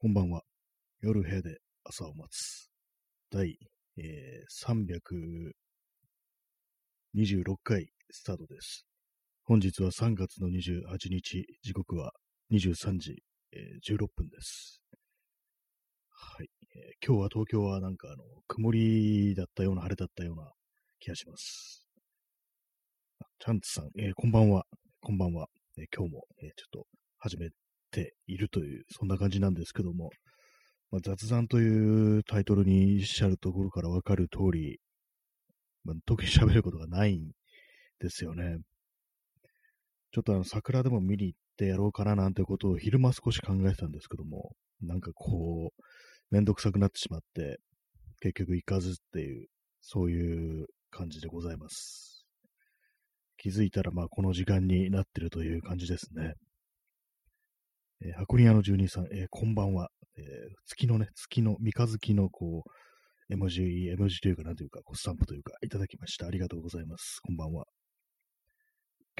こんばんは。夜部屋で朝を待つ。第、えー、326回スタートです。本日は3月の28日、時刻は23時、えー16分です。はい、えー今日は東京はなんかあの、曇りだったような晴れだったような気がします。チャンツさん、えーこんばんは。こんばんは。え今日も、えちょっと始めているという、そんな感じなんですけども、まあ、雑談というタイトルにしゃるところからわかる通り、まあ、特に喋ることがないんですよね。ちょっとあの、桜でも見に行ってやろうかななんてことを昼間少し考えてたんですけども、なんかこう、めんどくさくなってしまって、結局行かずっていう、そういう感じでございます。気づいたらまあこの時間になってるという感じですね。えー箱庭の住人さん、えーこんばんは。えー月のね、月の、三日月のこう、絵文字、絵文字というか、なんというか、こうスタンプというか、いただきました。ありがとうございます。こんばんは。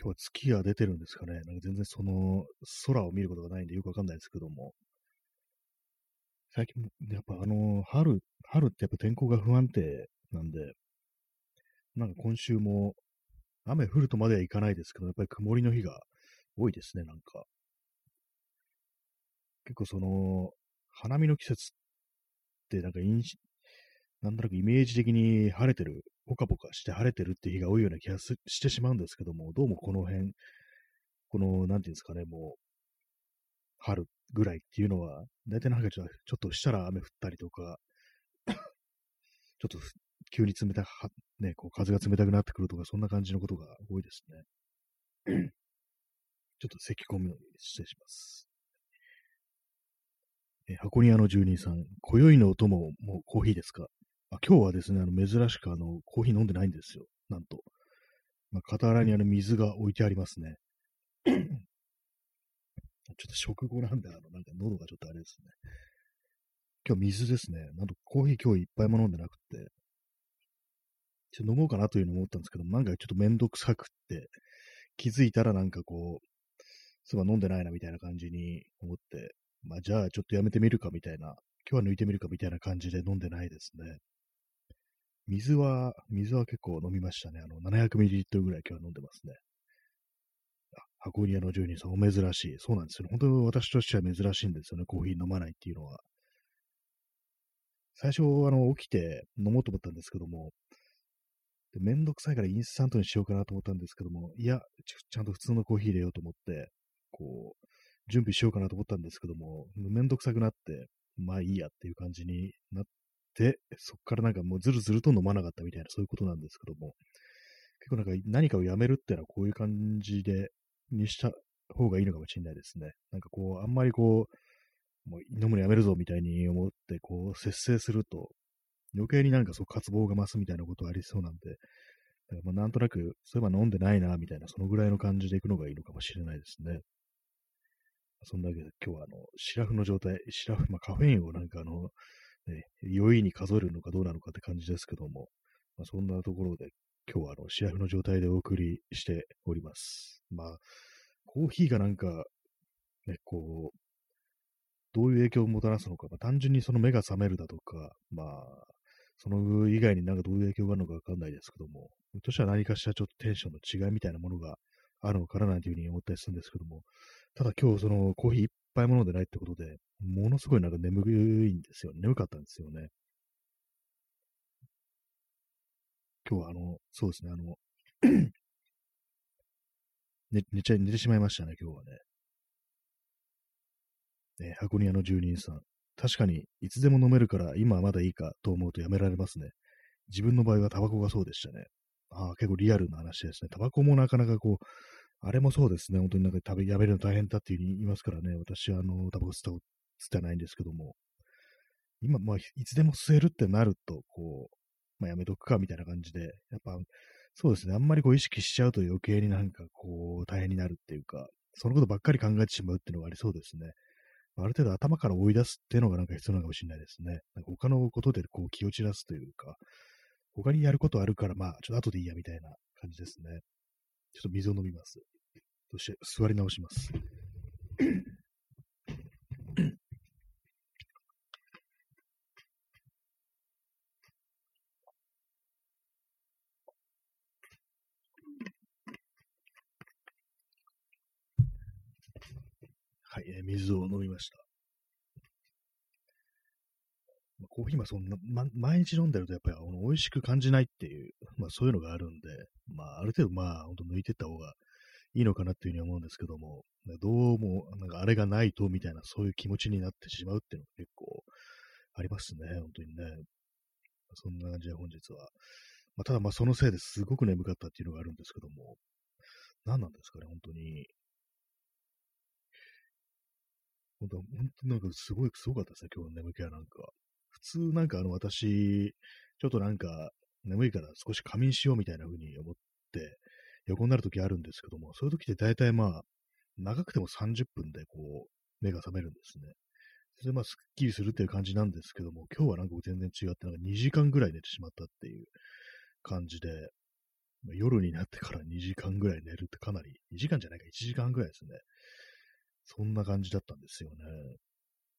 今日は月が出てるんですかね。なんか全然その、空を見ることがないんでよくわかんないですけども。最近、やっぱあの、春、春ってやっぱ天候が不安定なんで、なんか今週も、雨降るとまではいかないですけど、やっぱり曇りの日が多いですね、なんか。結構その、花見の季節ってなんか印なんとなくイメージ的に晴れてる、ポカポカして晴れてるって日が多いような気がしてしまうんですけども、どうもこの辺、この、なんていうんですかね、もう、春ぐらいっていうのは、大体なんかちょっとしたら雨降ったりとか、ちょっと急に冷たく、ね、こう風が冷たくなってくるとか、そんな感じのことが多いですね。ちょっと咳込むように失礼します。えー箱庭の住人さん、今宵のお供もコーヒーですか？あ今日はですね、あの珍しくあのコーヒー飲んでないんですよ。なんと。まあ、傍らにあの水が置いてありますね。ちょっと食後なんで、あの、なんか喉がちょっとあれですね。今日水ですね。なんとコーヒー今日いっぱいも飲んでなくて、ちょっと飲もうかなというのを思ったんですけども、なんかちょっとめんどくさくって、気づいたらなんかこう、そういえば飲んでないなみたいな感じに思って、まあじゃあちょっとやめてみるかみたいな、今日は抜いてみるかみたいな感じで飲んでないですね。水は、水は結構飲みましたね。あの、700ml ぐらい今日は飲んでますね。箱庭の住人さん、お珍しい。そうなんですよね。本当に私としては珍しいんですよね。コーヒー飲まないっていうのは。最初、あの、起きて飲もうと思ったんですけども、でめんどくさいからインスタントにしようかなと思ったんですけども、いや、ちちゃんと普通のコーヒー入れようと思って、こう、準備しようかなと思ったんですけども、めんどくさくなって、まあいいやっていう感じになって、そっからなんかもうずるずると飲まなかったみたいな、そういうことなんですけども、結構なんか何かをやめるっていうのはこういう感じで、にした方がいいのかもしれないですね。なんかこう、あんまりこう、もう飲むのやめるぞみたいに思って、こう、節制すると、余計になんかそう渇望が増すみたいなことありそうなんで、まあなんとなく、そういえば飲んでないな、みたいな、そのぐらいの感じでいくのがいいのかもしれないですね。そんだけ今日はあの、シラフの状態、シラフ、まあカフェインをなんかあの、ね、容易に数えるのかどうなのかって感じですけども、まあ、そんなところで今日はあの、シラフの状態でお送りしております。まあ、コーヒーがなんか、ね、こう、どういう影響をもたらすのか、まあ、単純にその目が覚めるだとか、まあ、その以外になんかどういう影響があるのかわかんないですけども、ひょっとしたら何かしらちょっとテンションの違いみたいなものがあるのかななんていうふうに思ったりするんですけども、ただ今日そのコーヒー一杯も飲んでないってことで、ものすごいなんか眠いんですよ。眠かったんですよね。今日はあの、そうですね、あの、寝寝ちゃい寝てしまいましたね、今日はね。ね箱庭の住人さん。確かに、いつでも飲めるから今はまだいいかと思うとやめられますね。自分の場合はタバコがそうでしたね。ああ、結構リアルな話ですね。タバコもなかなかこう、あれもそうですね。本当になんか食べ、やめるの大変だっていうふうに言いますからね。私はあの、タバコ吸った、吸ってないんですけども。今、まあ、いつでも吸えるってなると、こう、まあ、やめとくかみたいな感じで、やっぱ、そうですね。あんまりこう意識しちゃうと余計になんかこう、大変になるっていうか、そのことばっかり考えてしまうっていうのがありそうですね。ある程度頭から追い出すっていうのがなんか必要なのかもしれないですね。なんか他のことでこう気を散らすというか、他にやることあるから、まあ、ちょっと後でいいやみたいな感じですね。ちょっと水を飲みます。そして座り直します。はい、えー、水を飲みました。コーヒーはそんな、ま、毎日飲んでるとやっぱりあの美味しく感じないっていう、まあそういうのがあるんで、まあある程度まあ本当抜いてった方がいいのかなっていうふうに思うんですけども、どうもなんかあれがないとみたいなそういう気持ちになってしまうっていうのが結構ありますね、本当にね。そんな感じで本日は。まあ、ただまあそのせいですごく眠かったっていうのがあるんですけども、何なんですかね、本当に。本当、本当なんかすごい、すごかったですね、今日の眠気はなんか。普通なんかあの私、ちょっとなんか眠いから少し仮眠しようみたいな風に思って横になるときあるんですけども、そういうときって大体まあ、長くても30分でこう、目が覚めるんですね。それでまあ、すっきりするっていう感じなんですけども、今日はなんか全然違って、なんか2時間ぐらい寝てしまったっていう感じで、夜になってから2時間ぐらい寝るってかなり、2時間じゃないか、1時間ぐらいですね。そんな感じだったんですよね。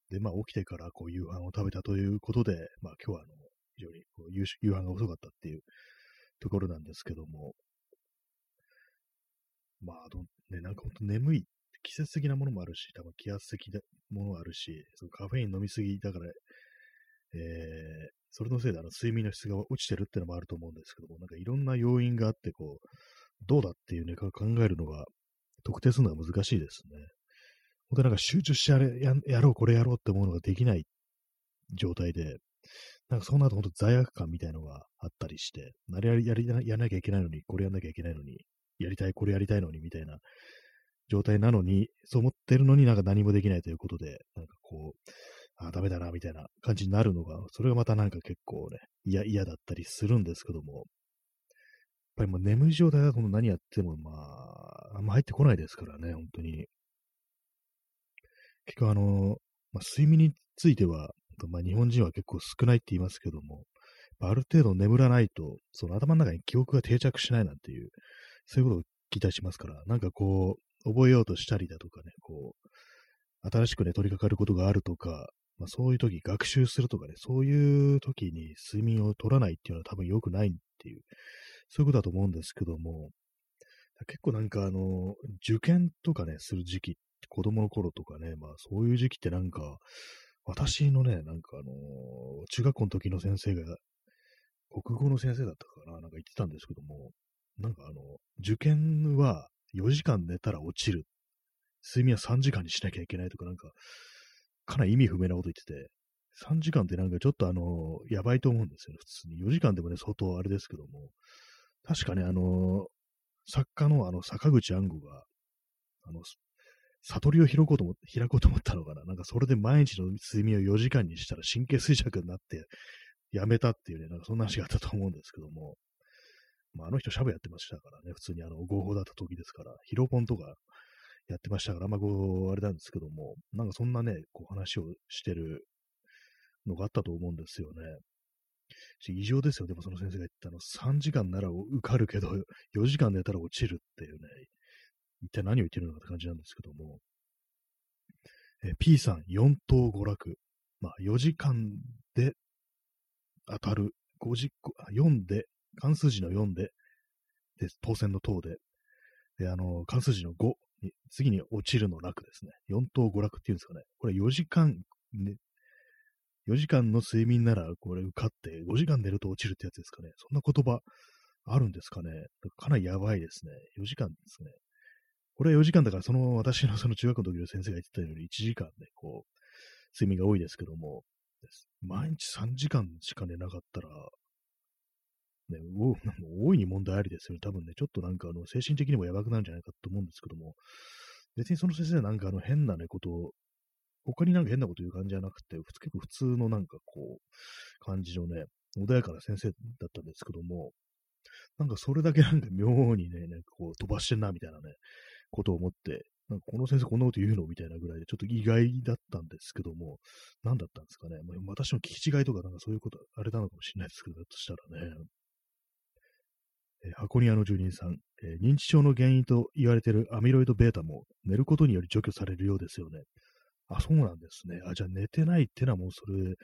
で、まあ起きてからこう夕飯を食べたということで、まあ今日はあの、非常にこう夕夕飯が遅かったっていうところなんですけども、まあ、あのね、なんか本当眠い、季節的なものもあるし、多分気圧的なものもあるし、そのカフェイン飲みすぎだから、えー、それのせいであの睡眠の質が落ちてるっていうのもあると思うんですけども、なんかいろんな要因があって、こう、どうだっていうね、考えるのが、特定するのは難しいですね。本当なんか集中してやれややろう、これやろうって思うのができない状態で、なんかそうなると本当罪悪感みたいのがあったりして、なりやりやりやらなきゃいけないのに、これやんなきゃいけないのに、やりたい、これやりたいのにみたいな状態なのに、そう思ってるのになんか何もできないということで、なんかこう、あ、ダメだな、みたいな感じになるのが、それがまたなんか結構ね、嫌、嫌だったりするんですけども、やっぱりもう眠い状態だと何やっても、まあ、あんま入ってこないですからね、本当に。結構あの、まあ、睡眠については、まあ、日本人は結構少ないって言いますけども、ある程度眠らないと、その頭の中に記憶が定着しないなんていう、そういうことを聞いたりしますから、なんかこう、覚えようとしたりだとかね、こう、新しくね、取り掛かることがあるとか、まあ、そういう時、学習するとかね、そういう時に睡眠を取らないっていうのは多分良くないっていう、そういうことだと思うんですけども、結構なんかあの、受験とかね、する時期子供の頃とかね、まあそういう時期ってなんか、私のね、なんかあのー、中学校の時の先生が、国語の先生だったかな、なんか言ってたんですけども、なんかあの、受験は4時間寝たら落ちる。睡眠は3時間にしなきゃいけないとか、なんか、かなり意味不明なこと言ってて、3時間ってなんかちょっとあの、やばいと思うんですよね、普通に。4時間でもね、相当あれですけども。確かね、あの、作家のあの、坂口安吾が、あの、悟りを開こうと思開こうと思ったのかな？なんかそれで毎日の睡眠を4時間にしたら神経衰弱になってやめたっていうね、なんかそんな話があったと思うんですけども。まあ、あの人シャブやってましたからね、普通にあの合法だった時ですから、ヒロポンとかやってましたから、まあ、こう、あれなんですけども、なんかそんなね、こう話をしてるのがあったと思うんですよね。異常ですよ、でもその先生が言ったの、3時間なら受かるけど、4時間寝たら落ちるっていうね、一体何を言ってるのかって感じなんですけども、え P さん、4等娯楽。まあ、4時間で当たる。5時、4で、関数字の4で、で、当選の等で、で、あの、関数字の5に、次に落ちるの楽ですね。4等5楽っていうんですかね。これ4時間、ね、4時間の睡眠ならこれ受かって5時間寝ると落ちるってやつですかね。そんな言葉あるんですかね。かなりやばいですね。4時間ですね。これは4時間だから、その私のその中学の時の先生が言ってたように1時間ね、こう、睡眠が多いですけども、毎日3時間しか寝なかったら、ね、大いに問題ありですよね。多分ね、ちょっとなんかあの精神的にもやばくなるんじゃないかと思うんですけども、別にその先生はなんかあの変なね、ことを、他になんか変なこと言う感じじゃなくて、結構普通のなんかこう、感じのね、穏やかな先生だったんですけども、なんかそれだけなんか妙にね、なんかこう飛ばしてんなみたいなね、ことを思って、なんかこの先生こんなこと言うの？みたいなぐらいで、ちょっと意外だったんですけども、何だったんですかね。まあ、私の聞き違いとか、なんかそういうこと、あれなのかもしれないですけど、だとしたらね。えー、箱庭の住人さん、えー、認知症の原因と言われているアミロイド β も寝ることにより除去されるようですよね。あ、そうなんですね。あ、じゃあ寝てないってのはもうそれ、ね、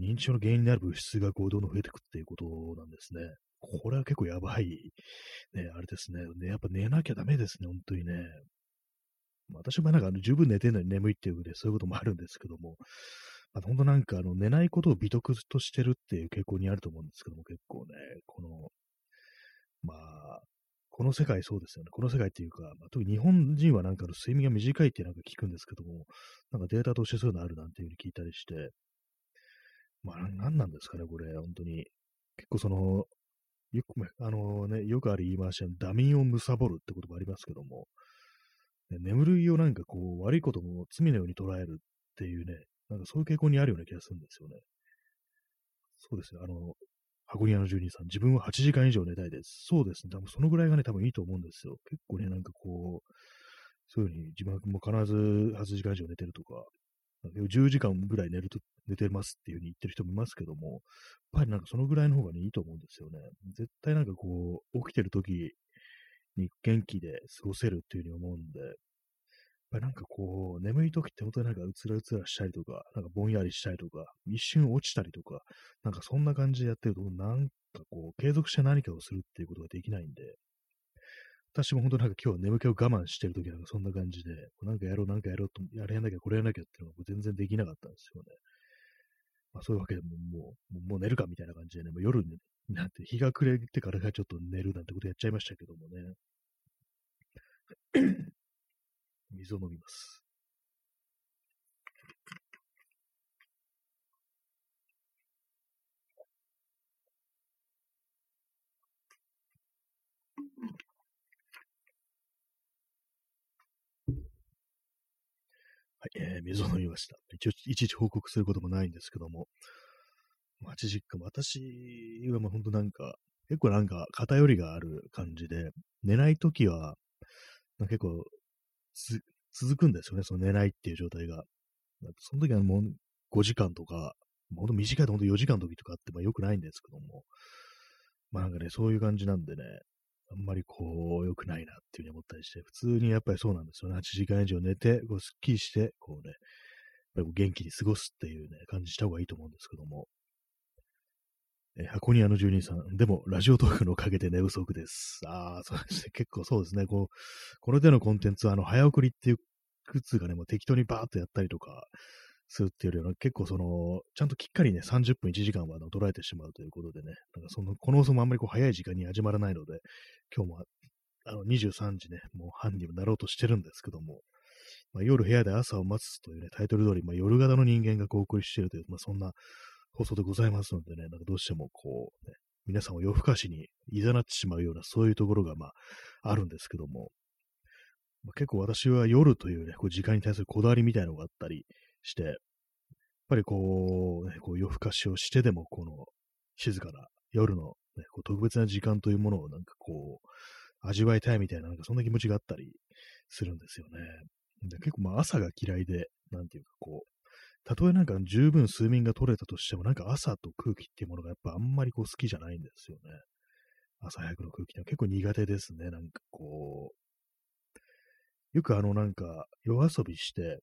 認知症の原因になる物質がこうどんどん増えていくっていうことなんですね。これは結構やばい、ね、あれですね。ねやっぱ寝なきゃダメですね、本当にね。私もなんかあの十分寝てるのに眠いっていうで、そういうこともあるんですけども、まあ、本当なんかあの寝ないことを美徳としてるっていう傾向にあると思うんですけども、結構ね、この、まあ、この世界そうですよね。この世界っていうか、まあ、特に日本人はなんかの睡眠が短いってなんか聞くんですけども、なんかデータとしてそういうのあるなんていうふうに聞いたりして、まあ、何なんですかね、これ、本当に。結構その、よく、あのね、よくある言い回しは、ダミンを貪るってこともありますけども、ね、眠りをなんかこう、悪いことも罪のように捉えるっていうね、なんかそういう傾向にあるような気がするんですよね。そうですね、あの、箱庭の住人さん、自分は8時間以上寝たいです。そうですね、多分そのぐらいがね、多分いいと思うんですよ。結構ね、なんかこう、そういうふうに自分も必ず8時間以上寝てるとか、10時間ぐらい寝ると、寝てますっていう風に言ってる人もいますけども、やっぱりなんかそのぐらいの方がね、いいと思うんですよね。絶対なんかこう、起きてる時に元気で過ごせるっていう風に思うんで、やっぱりなんかこう、眠い時って本当になんかうつらうつらしたりとか、なんかぼんやりしたりとか、一瞬落ちたりとか、なんかそんな感じでやってると、なんかこう、継続して何かをするっていうことができないんで、私も本当なんか今日眠気を我慢してる時なんかそんな感じで、なんかやろう、なんかやろうと、やれなきゃ、これやんなきゃっていうのが全然できなかったんですよね。まあそういうわけでももう、もう寝るかみたいな感じでね、もう夜になって日が暮れてからがちょっと寝るなんてことやっちゃいましたけどもね。水を飲みます。えー、水を飲みました。一応、いちいち報告することもないんですけども、8時間、私はもう本当なんか、結構なんか偏りがある感じで、寝ないときは、結構続くんですよね、その寝ないっていう状態が。その時はもう5時間とか、ほんと短いとほんと4時間の時とかってまあ良くないんですけども、まあなんかね、そういう感じなんでね、あんまりこう、良くないなっていうふうに思ったりして、普通にやっぱりそうなんですよね。8時間以上寝て、こう、スッキリして、こうね、やっぱり元気に過ごすっていうね、感じした方がいいと思うんですけども。え箱庭の住人さん、でも、ラジオトークのおかげで寝不足です。ああ、そうですね。結構そうですね。こう、これでのコンテンツは、あの、早送りっていう靴がね、もう適当にバーっとやったりとか、するっていうよりは、結構その、ちゃんときっかりね、30分1時間は捉えてしまうということでね、なんかその、この放送もあんまりこう早い時間に始まらないので、今日もあの23時ね、もう半にもなろうとしてるんですけども、まあ、夜部屋で朝を待つというね、タイトル通り、まあ、夜型の人間がお送りしているという、まあ、そんな放送でございますのでね、なんかどうしてもこう、ね、皆さんを夜更かしに誘ってしまうような、そういうところが、まあ、あるんですけども、まあ、結構私は夜というね、こう時間に対するこだわりみたいなのがあったりして、やっぱりこう、ね、こう夜更かしをしてでも、この静かな夜の、ね、こう特別な時間というものをなんかこう、味わいたいみたいな、なんかそんな気持ちがあったりするんですよね。で結構まあ朝が嫌いで、なんていうかこう、たとえなんか十分睡眠が取れたとしても、なんか朝と空気っていうものがやっぱあんまりこう好きじゃないんですよね。朝早くの空気って結構苦手ですね。なんかこう、よくあのなんか夜遊びして、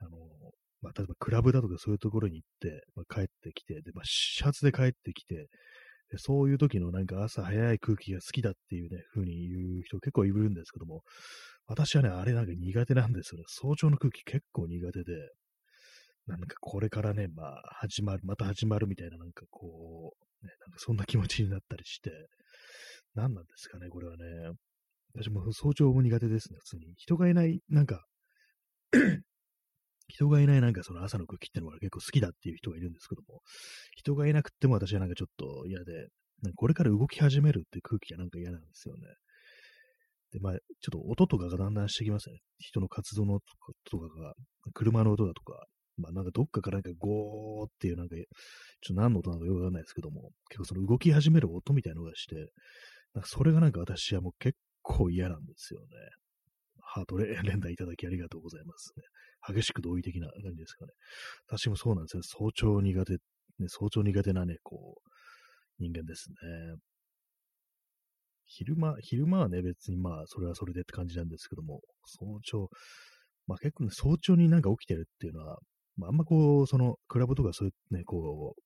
あの、まあ、例えばクラブだとかそういうところに行って、まあ、帰ってきて、で、まあ、始発で帰ってきて、そういう時のなんか朝早い空気が好きだっていうね、風に言う人結構いるんですけども、私はね、あれなんか苦手なんですよね。早朝の空気結構苦手で、なんかこれからね、まあ、始まる、また始まるみたいな、なんかこう、ね、なんかそんな気持ちになったりして、何なんですかね、これはね。私も早朝も苦手ですね、普通に。人がいない、なんか人がいないなんかその朝の空気ってのが結構好きだっていう人がいるんですけども、人がいなくても私はなんかちょっと嫌で、これから動き始めるって空気がなんか嫌なんですよね。で、まあ、ちょっと音とかがだんだんしてきますね。人の活動のとかが、車の音だとか、まあなんかどっかからなんかゴーっていうなんか、ちょっと何の音なのかよくわかんないですけども、結構その動き始める音みたいなのがして、なんかそれがなんか私はもう結構嫌なんですよね。ハート 連打いただきありがとうございますね。激しく同意的な感じですかね。私もそうなんですよ。早朝苦手、ね、早朝苦手なね、こう、人間ですね。昼間、昼間はね、別にまあ、それはそれでって感じなんですけども、早朝、まあ結構ね、早朝になんか起きてるっていうのは、まああんまこう、その、クラブとかそういうね、こう、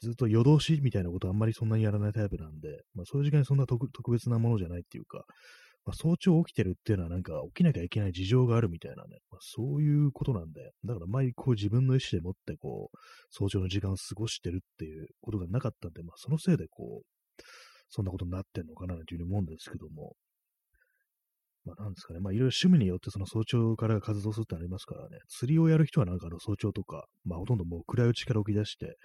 ずっと夜通しみたいなことあんまりそんなにやらないタイプなんで、まあそういう時間にそんな特別なものじゃないっていうか、まあ、早朝起きてるっていうのはなんか起きなきゃいけない事情があるみたいなね、まあ、そういうことなんで、だから前こう自分の意思でもってこう、早朝の時間を過ごしてるっていうことがなかったんで、まあそのせいでこう、そんなことになってんのかなというふうに思うんですけども、まあなんですかね、まあいろいろ趣味によってその早朝から活動するってありますからね、釣りをやる人はなんかあの早朝とか、まあほとんどもう暗いうちから起き出して、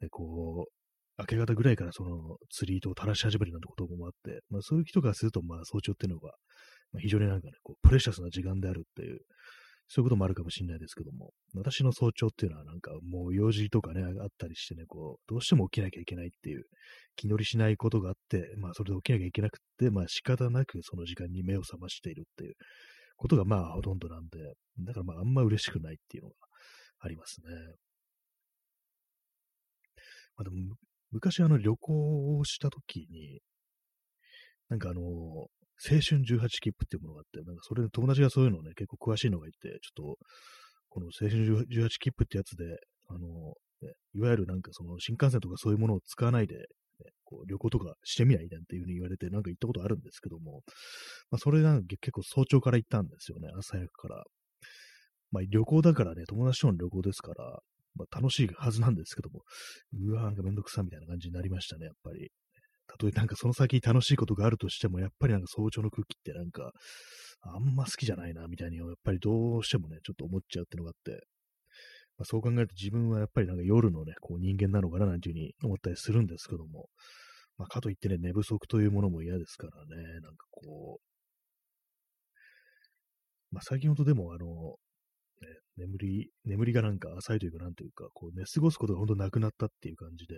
でこう、明け方ぐらいからその釣り糸を垂らし始めるなんてこともあって、まあそういう人からすると、まあ早朝っていうのが、まあ、非常になんかね、こうプレシャスな時間であるっていう、そういうこともあるかもしれないですけども、私の早朝っていうのはなんかもう用事とかね、あったりしてね、こう、どうしても起きなきゃいけないっていう、気乗りしないことがあって、まあそれで起きなきゃいけなくて、まあ仕方なくその時間に目を覚ましているっていうことがまあほとんどなんで、だからまああんま嬉しくないっていうのがありますね。まあでも、昔あの旅行をした時に、なんかあの、青春18切符っていうものがあって、なんかそれで友達がそういうのをね、結構詳しいのがいて、ちょっと、この青春18切符ってやつで、あの、ね、いわゆるなんかその新幹線とかそういうものを使わないで、ね、こう旅行とかしてみないなんていうふうに言われて、なんか行ったことあるんですけども、まあ、それなんか結構早朝から行ったんですよね、朝早くから。まあ、旅行だからね、友達との旅行ですから、まあ、楽しいはずなんですけども、うわ、なんかめんどくさみたいな感じになりましたね、やっぱり。たとえなんかその先楽しいことがあるとしても、やっぱりなんか早朝の空気ってなんか、あんま好きじゃないな、みたいに、やっぱりどうしてもね、ちょっと思っちゃうっていうのがあって、まあ、そう考えると自分はやっぱりなんか夜のね、こう人間なのかななんていうふうに思ったりするんですけども、まあ、かといってね、寝不足というものも嫌ですからね、なんかこう、まあ、最近ほどでもあの、眠り、眠りがなんか浅いというか、なんというか、こう寝過ごすことが本当なくなったっていう感じで、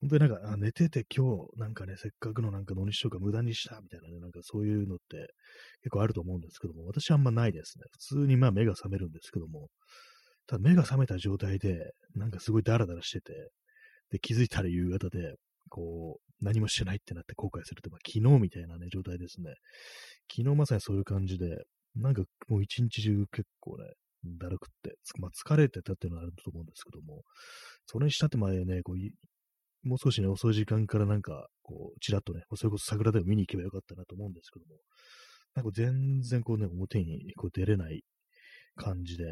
本当になんか、あ寝てて今日、なんかね、せっかくのなんか土日とか無駄にしたみたいなね、なんかそういうのって結構あると思うんですけども、私はあんまないですね。普通にまあ目が覚めるんですけども、ただ目が覚めた状態で、なんかすごいダラダラしてて、で、気づいたら夕方で、こう、何もしてないってなって後悔するって、まあ、昨日みたいなね、状態ですね。昨日まさにそういう感じで、なんかもう一日中結構ね、だるくって、まあ、疲れてたっていうのはあると思うんですけども、それにしたって前ね、こうもう少しね、遅い時間からなんか、こう、ちらっとね、それこそ桜でも見に行けばよかったなと思うんですけども、なんか全然こうね、表にこう出れない感じで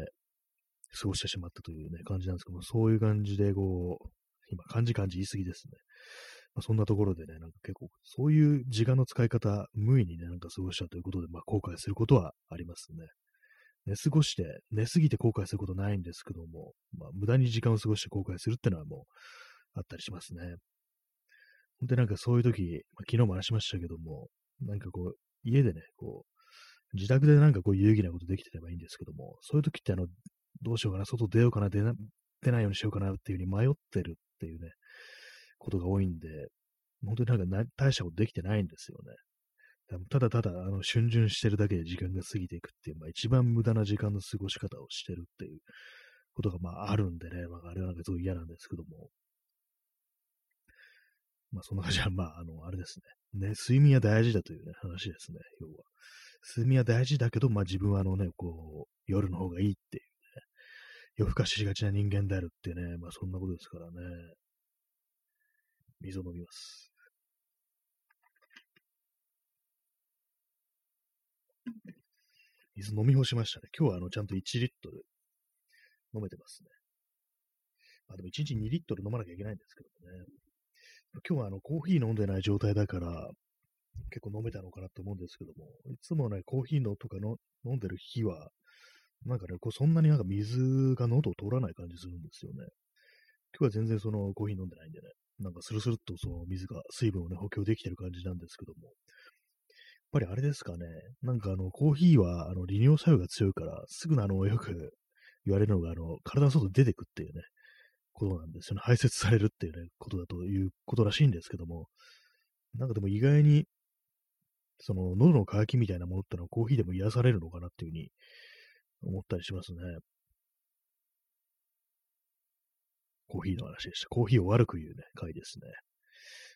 過ごしてしまったというね、感じなんですけども、そういう感じでこう、今、感じ感じ言い過ぎですね。まあ、そんなところでね、なんか結構、そういう時間の使い方、無意にね、なんか過ごしたということで、まあ、後悔することはありますね。寝過ごして、寝すぎて後悔することないんですけども、まあ、無駄に時間を過ごして後悔するってのはもう、あったりしますね。ほんでなんかそういう時、まあ、昨日も話しましたけども、なんかこう、家でね、こう、自宅でなんかこう有意義なことできてればいいんですけども、そういう時ってあの、どうしようかな、外出ようかな、出な出ないようにしようかなっていう風に迷ってるっていうね、ことが多いんで、本当になんか大したことできてないんですよね。ただただ、あの、逡巡してるだけで時間が過ぎていくっていう、まあ一番無駄な時間の過ごし方をしてるっていうことが、まああるんでね、まああれはなんかすごい嫌なんですけども。まあそんな感じは、まああの、あれですね。ね、睡眠は大事だというね、話ですね、要は。睡眠は大事だけど、まあ自分はあのね、こう、夜の方がいいっていうね、夜更かししがちな人間であるってね、まあそんなことですからね。水を飲みます。水飲み干しましたね。今日はあの、ちゃんと1リットル飲めてますね。まあでも1日2リットル飲まなきゃいけないんですけどね。今日はあの、コーヒー飲んでない状態だから、結構飲めたのかなと思うんですけども、いつもね、コーヒーのとかの飲んでる日は、なんかね、こうそんなになんか水が喉を通らない感じするんですよね。今日は全然そのコーヒー飲んでないんでね、なんかスルスルっとその水が、水分をね、補給できてる感じなんですけども、ぱりあれですかね、なんかあの、コーヒーは、あの、利尿作用が強いから、すぐあの、よく言われるのが、あの、体の外出てくっていうね、ことなんですよね。排泄されるっていうね、ことだということらしいんですけども、なんかでも意外に、その、喉の渇きみたいなものってのはコーヒーでも癒されるのかなっていうふうに思ったりしますね。コーヒーの話でした。コーヒーを悪く言うね、回ですね。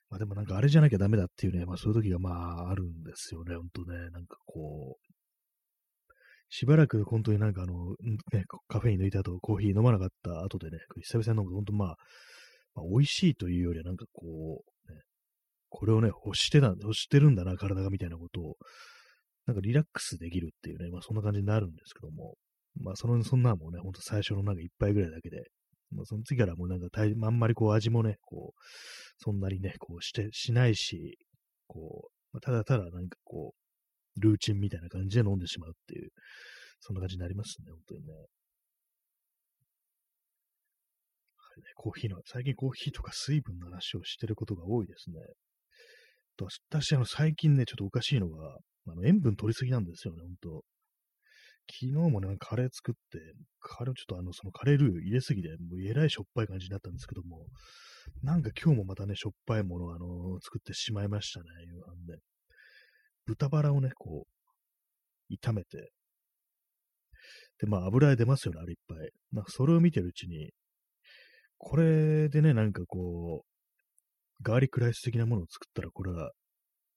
まあでもなんかあれじゃなきゃダメだっていうね、まあそういう時がまああるんですよね、ほんとね。なんかこう、しばらく本当になんかあの、ね、カフェイン抜いた後、コーヒー飲まなかった後でね、久々に飲むと本当まあ、まあ、美味しいというよりはなんかこう、ね、これをね、欲してた、欲してるんだな、体がみたいなことを、なんかリラックスできるっていうね、まあそんな感じになるんですけども、まあその、そんなもね、ほんと最初のなんか一杯ぐらいだけで、まあその次からもうなんか、あんまりこう味もね、こう、そんなにね、こうして、しないし、こう、まあ、ただただなんかこう、ルーチンみたいな感じで飲んでしまうっていう、そんな感じになりますね、本当にね。はいね、コーヒーの、最近コーヒーとか水分の話をしてることが多いですね。と私、あの、最近ね、ちょっとおかしいのが、あの、塩分取りすぎなんですよね、ほんと。昨日もね、カレー作って、カレーちょっとあの、そのカレールー入れすぎて、もうえらいしょっぱい感じになったんですけども、なんか今日もまたね、しょっぱいものをあの、作ってしまいましたね、夕飯で。豚バラをね、こう、炒めて、で、まあ油出ますよね、あれいっぱい。なんかそれを見てるうちに、これでね、なんかこう、ガーリックライス的なものを作ったらこれは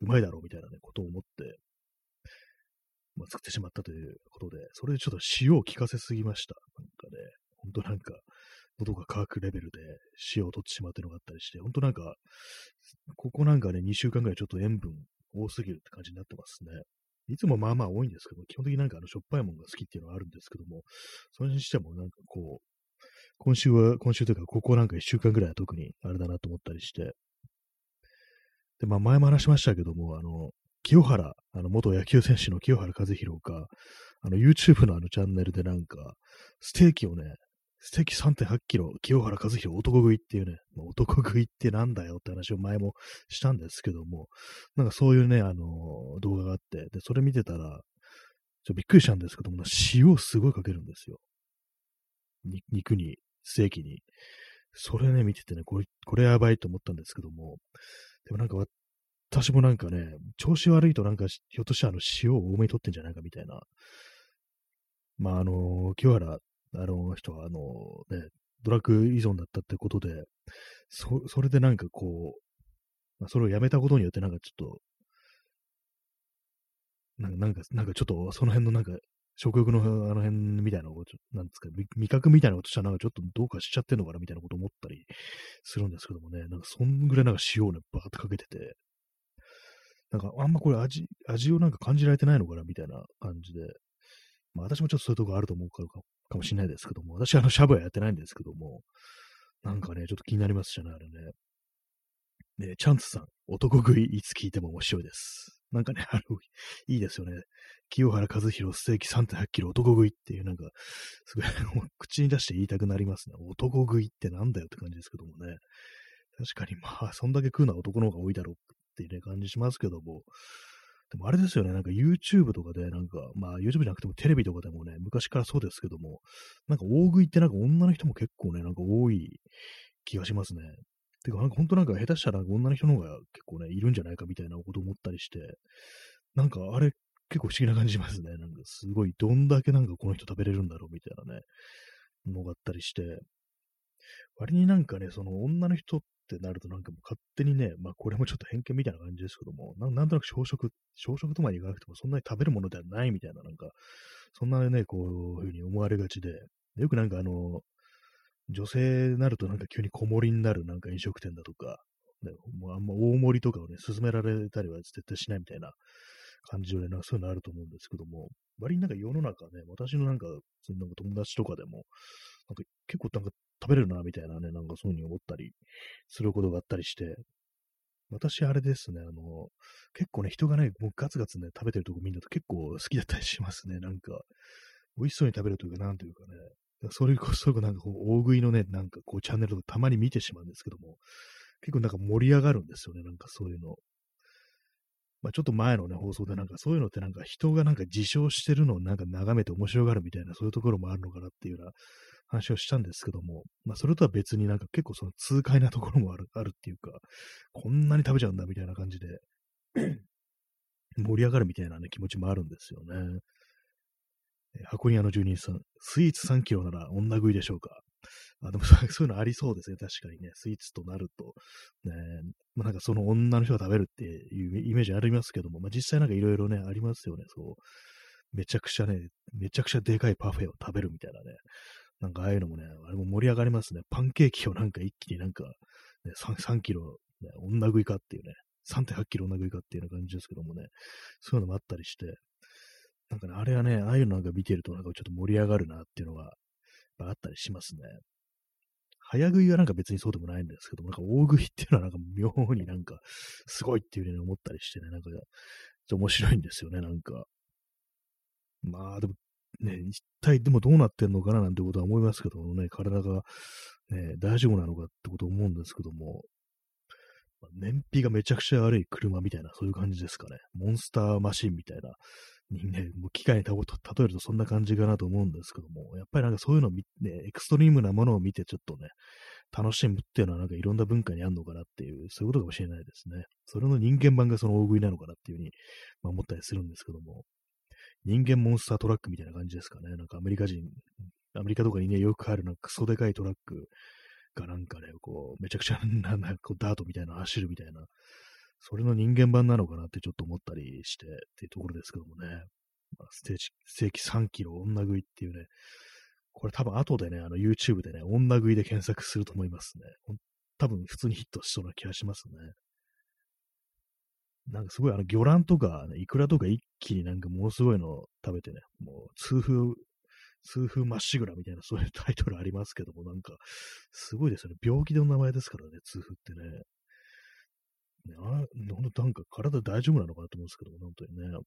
うまいだろうみたいなね、ことを思って、まあ、作ってしまったということで、それでちょっと塩を効かせすぎました。なんかね、ほんとなんか、喉が渇くレベルで塩を取ってしまうっていうのがあったりして、ほんとなんか、ここなんかね、2週間ぐらいちょっと塩分多すぎるって感じになってますね。いつもまあまあ多いんですけど、基本的になんかあのしょっぱいものが好きっていうのはあるんですけども、それにしてもなんかこう、今週は、今週というか、ここなんか1週間ぐらいは特にあれだなと思ったりして、で、まあ前も話しましたけども、あの、清原、あの、元野球選手の清原和弘が、あの、YouTube のあのチャンネルでなんか、ステーキをね、ステーキ3.8キロ、清原和弘男食いっていうね、男食いってなんだよって話を前もしたんですけども、なんかそういうね、あの動画があって、で、それ見てたら、ちょっとびっくりしたんですけども、塩をすごいかけるんですよ。肉に、ステーキに。それね、見ててね、これ、これやばいと思ったんですけども、でもなんか私もなんかね、調子悪いとなんか、ひょっとしてあの塩を多めに取ってんじゃないかみたいな。まあ、あの、清原、あの人は、あの、ね、ドラッグ依存だったってことで、そ、それでなんかこう、まあ、それをやめたことによってなんかちょっと、なんか、なんか、ちょっとその辺のなんか、食欲のあの辺みたいなこと、なんですか、味覚みたいなことしたらなんかちょっとどうかしちゃってんのかなみたいなこと思ったりするんですけどもね、なんかそんぐらいなんか塩をね、バーってかけてて、なんかあんまこれ味、味をなんか感じられてないのかな？みたいな感じで、まあ私もちょっとそういうとこあると思うかかもしれないですけども、私あのシャブはやってないんですけども、なんかね、ちょっと気になりますじゃない、あれね。ねチャンツさん、男食いいつ聞いても面白いです。なんかね、あの、いいですよね。清原和弘ステーキ3.8キロ男食いっていう、なんか、すごい 口に出して言いたくなりますね。男食いってなんだよって感じですけどもね。確かに、まあ、そんだけ食うのは男の方が多いだろうっていうね、感じしますけども。でもあれですよね、なんか YouTube とかで、なんか、まあ YouTube じゃなくてもテレビとかでもね、昔からそうですけども、なんか大食いってなんか女の人も結構ね、なんか多い気がしますね。てか、なんか本当なんか下手したら女の人の方が結構ね、いるんじゃないかみたいなこと思ったりして、なんかあれ結構不思議な感じしますね。なんかすごい、どんだけなんかこの人食べれるんだろうみたいなね、のがあったりして、割になんかね、その女の人っってなるとなんかもう勝手にね、まあこれもちょっと偏見みたいな感じですけども、ななんとなく小食、小食とまでいかなくてもそんなに食べるものではないみたいな、なんか、そんなね、こういうふうに思われがちで、よくなんかあの、女性になるとなんか急に小盛りになるなんか飲食店だとか、ね、もうあんま大盛りとかをね、勧められたりは絶対しないみたいな感じで、なんかそういうのあると思うんですけども、割になんか世の中ね、私のなんか、その友達とかでも、なんか結構なんか食べれるな、みたいなね、なんかそういうふうに思ったりすることがあったりして、私、あれですね、あの、結構ね、人がね、もうガツガツね、食べてるとこ見ると結構好きだったりしますね、なんか、美味しそうに食べるというか、なんというかね、それこそなんかこう、大食いのね、なんかこう、チャンネルとかたまに見てしまうんですけども、結構なんか盛り上がるんですよね、なんかそういうの。まあ、ちょっと前のね、放送でなんかそういうのってなんか人がなんか自称してるのをなんか眺めて面白がるみたいな、そういうところもあるのかなっていうような話をしたんですけども、まあ、それとは別になんか結構その痛快なところもある、あるっていうか、こんなに食べちゃうんだみたいな感じで盛り上がるみたいなね、気持ちもあるんですよね。箱庭の住人さん、スイーツ3キロなら女食いでしょうか？あでもそういうのありそうですね。確かにね。スイーツとなると。ね、まあ、なんかその女の人が食べるっていうイメージありますけども、まあ、実際なんかいろいろね、ありますよね。そう。めちゃくちゃね、めちゃくちゃでかいパフェを食べるみたいなね。なんかああいうのもね、あれも盛り上がりますね。パンケーキをなんか一気になんか、ね、3, 3キロ、ね、女食いかっていうね、3.8キロ女食いかっていうような感じですけどもね、そういうのもあったりして、なんかね、あれはね、ああいうのなんか見てるとなんかちょっと盛り上がるなっていうのがあったりしますね。早食いはなんか別にそうでもないんですけども、なんか大食いっていうのはなんか妙になんかすごいっていうふうに思ったりしてね、なんか面白いんですよね、なんか。まあでもね、一体でもどうなってんのかななんてことは思いますけどもね、体がね、大丈夫なのかってこと思うんですけども、燃費がめちゃくちゃ悪い車みたいな、そういう感じですかね。モンスターマシンみたいな、にね、もう機械に例えるとそんな感じかなと思うんですけども、やっぱりなんかそういうのを見ね、エクストリームなものを見てちょっとね、楽しむっていうのはなんかいろんな文化にあるのかなっていう、そういうことかもしれないですね。それの人間版がその大食いなのかなっていうふうに、まあ、思ったりするんですけども、人間モンスタートラックみたいな感じですかね。なんかアメリカ人、アメリカとかにね、よくあるなんかクソでかいトラックがなんかね、こう、めちゃくちゃな、なこうダートみたいな走るみたいな、それの人間版なのかなってちょっと思ったりしてっていうところですけどもね。まあ、ステージ、ステーキ3キロ女食いっていうね、これ多分後でね、あの YouTube でね、女食いで検索すると思いますね。多分普通にヒットしそうな気がしますね。なんかすごいあの魚卵とか、ね、イクラとか一気になんかものすごいの食べてね、もう痛風、痛風まっしぐらみたいなそういうタイトルありますけども、なんかすごいですよね。病気の名前ですからね、痛風ってね。ねあ本当なんか体大丈夫なのかなと思うんですけども、本当にね。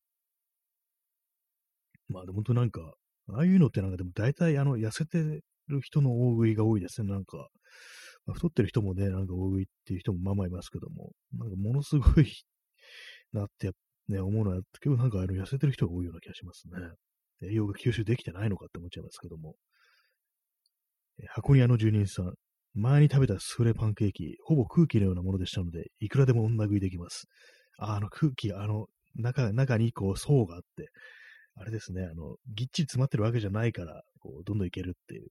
まあでも本当なんか、ああいうのってなんかでも大体あの痩せてる人の大食いが多いですね。なんか、まあ、太ってる人もね、なんか大食いっていう人もまあまあいますけども、なんかものすごい なってね、思うのは、結構なんかあの痩せてる人が多いような気がしますね。栄養が吸収できてないのかって思っちゃいますけども。箱庭の住人さん、前に食べたスフレパンケーキ、ほぼ空気のようなものでしたので、いくらでも女食いできます。あ、あの空気、あの、中、中にこう層があって、あれですね、あの、ぎっちり詰まってるわけじゃないから、こう、どんどんいけるっていう、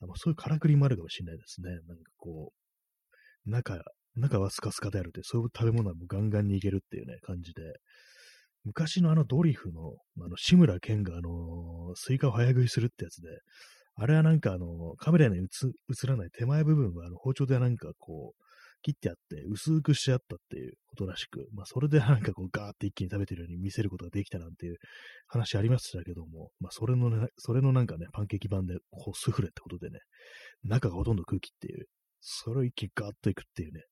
あのそういうからくりもあるかもしれないですね。なんかこう、中、中はスカスカであるって、そういう食べ物はもうガンガンにいけるっていうね、感じで。昔のあのドリフの、あの、志村けんがあの、スイカを早食いするってやつで、あれはなんかあの、カメラに映らない手前部分はあの包丁でなんかこう、切ってあって、薄くしてあったっていうことらしく、まあ、それでなんかこう、ガーって一気に食べてるように見せることができたなんていう話ありましたけども、まあ、それのね、それのなんかね、パンケーキ版で、こう、スフレってことでね、中がほとんど空気っていう、それを一気にガーッといくっていうね、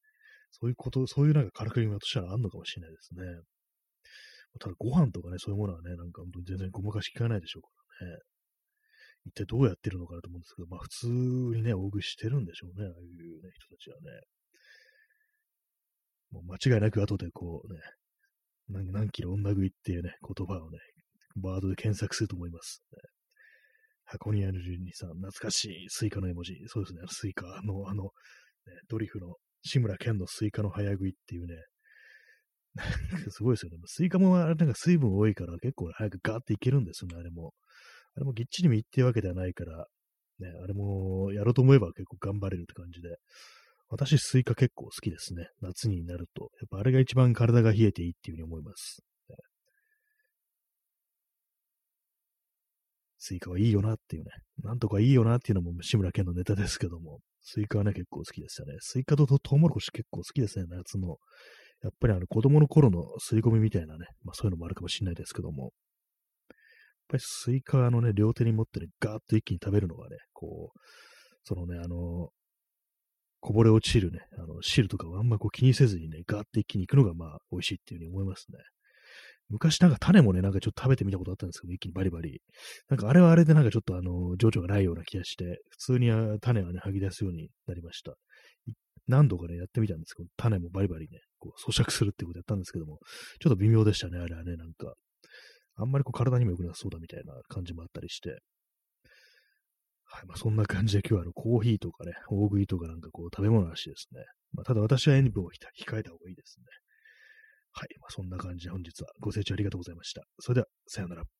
そういうこと、そういうなんかカラクリとしたらあんのかもしれないですね。ただご飯とかね、そういうものはね、なんか本当に全然ごまかし効かないでしょうからね。一体どうやってるのかなと思うんですけど、まあ普通にね、大食いしてるんでしょうね、ああいうね、人たちはね。もう間違いなく後でこうね、何キロ女食いっていうね、言葉をね、ワードで検索すると思います、ね。箱庭の住人さん、懐かしいスイカの絵文字。そうですね、スイカのあの、ね、ドリフの志村けんのスイカの早食いっていうね、すごいですよね。スイカもあれなんか水分多いから結構早くガーっていけるんですよね、あれも。あれもぎっちり実っていうわけではないから、ね、あれもやろうと思えば結構頑張れるって感じで。私、スイカ結構好きですね。夏になると。やっぱあれが一番体が冷えていいっていうふうに思います。スイカはいいよなっていうね。なんとかいいよなっていうのも志村けんのネタですけども。スイカはね、結構好きですよね。スイカとトウモロコシ結構好きですね、夏の。やっぱりあの子供の頃の刷り込みみたいなね、まあそういうのもあるかもしれないですけども。ぱりスイカのね、両手に持ってね、ガーッと一気に食べるのがね、こう、そのね、あの、こぼれ落ちるね、あの汁とかをあんまこう気にせずにね、ガーって一気に行くのがまあ美味しいっていうふうに思いますね。昔なんか種もね、なんかちょっと食べてみたことあったんですけど、一気にバリバリ。なんかあれはあれでなんかちょっとあの、情緒がないような気がして、普通に種はね、吐き出すようになりました。何度かね、やってみたんですけど、種もバリバリね、こう咀嚼するってことやったんですけども、ちょっと微妙でしたね、あれはね、なんか。あんまりこう体にも良くなさそうだみたいな感じもあったりして。はい、まあ、そんな感じで今日はあのコーヒーとかね、大食いとかなんかこう食べ物らしいですね。まあ、ただ私は塩分を控えた方がいいですね。はい。まあ、そんな感じで本日はご清聴ありがとうございました。それでは、さようなら。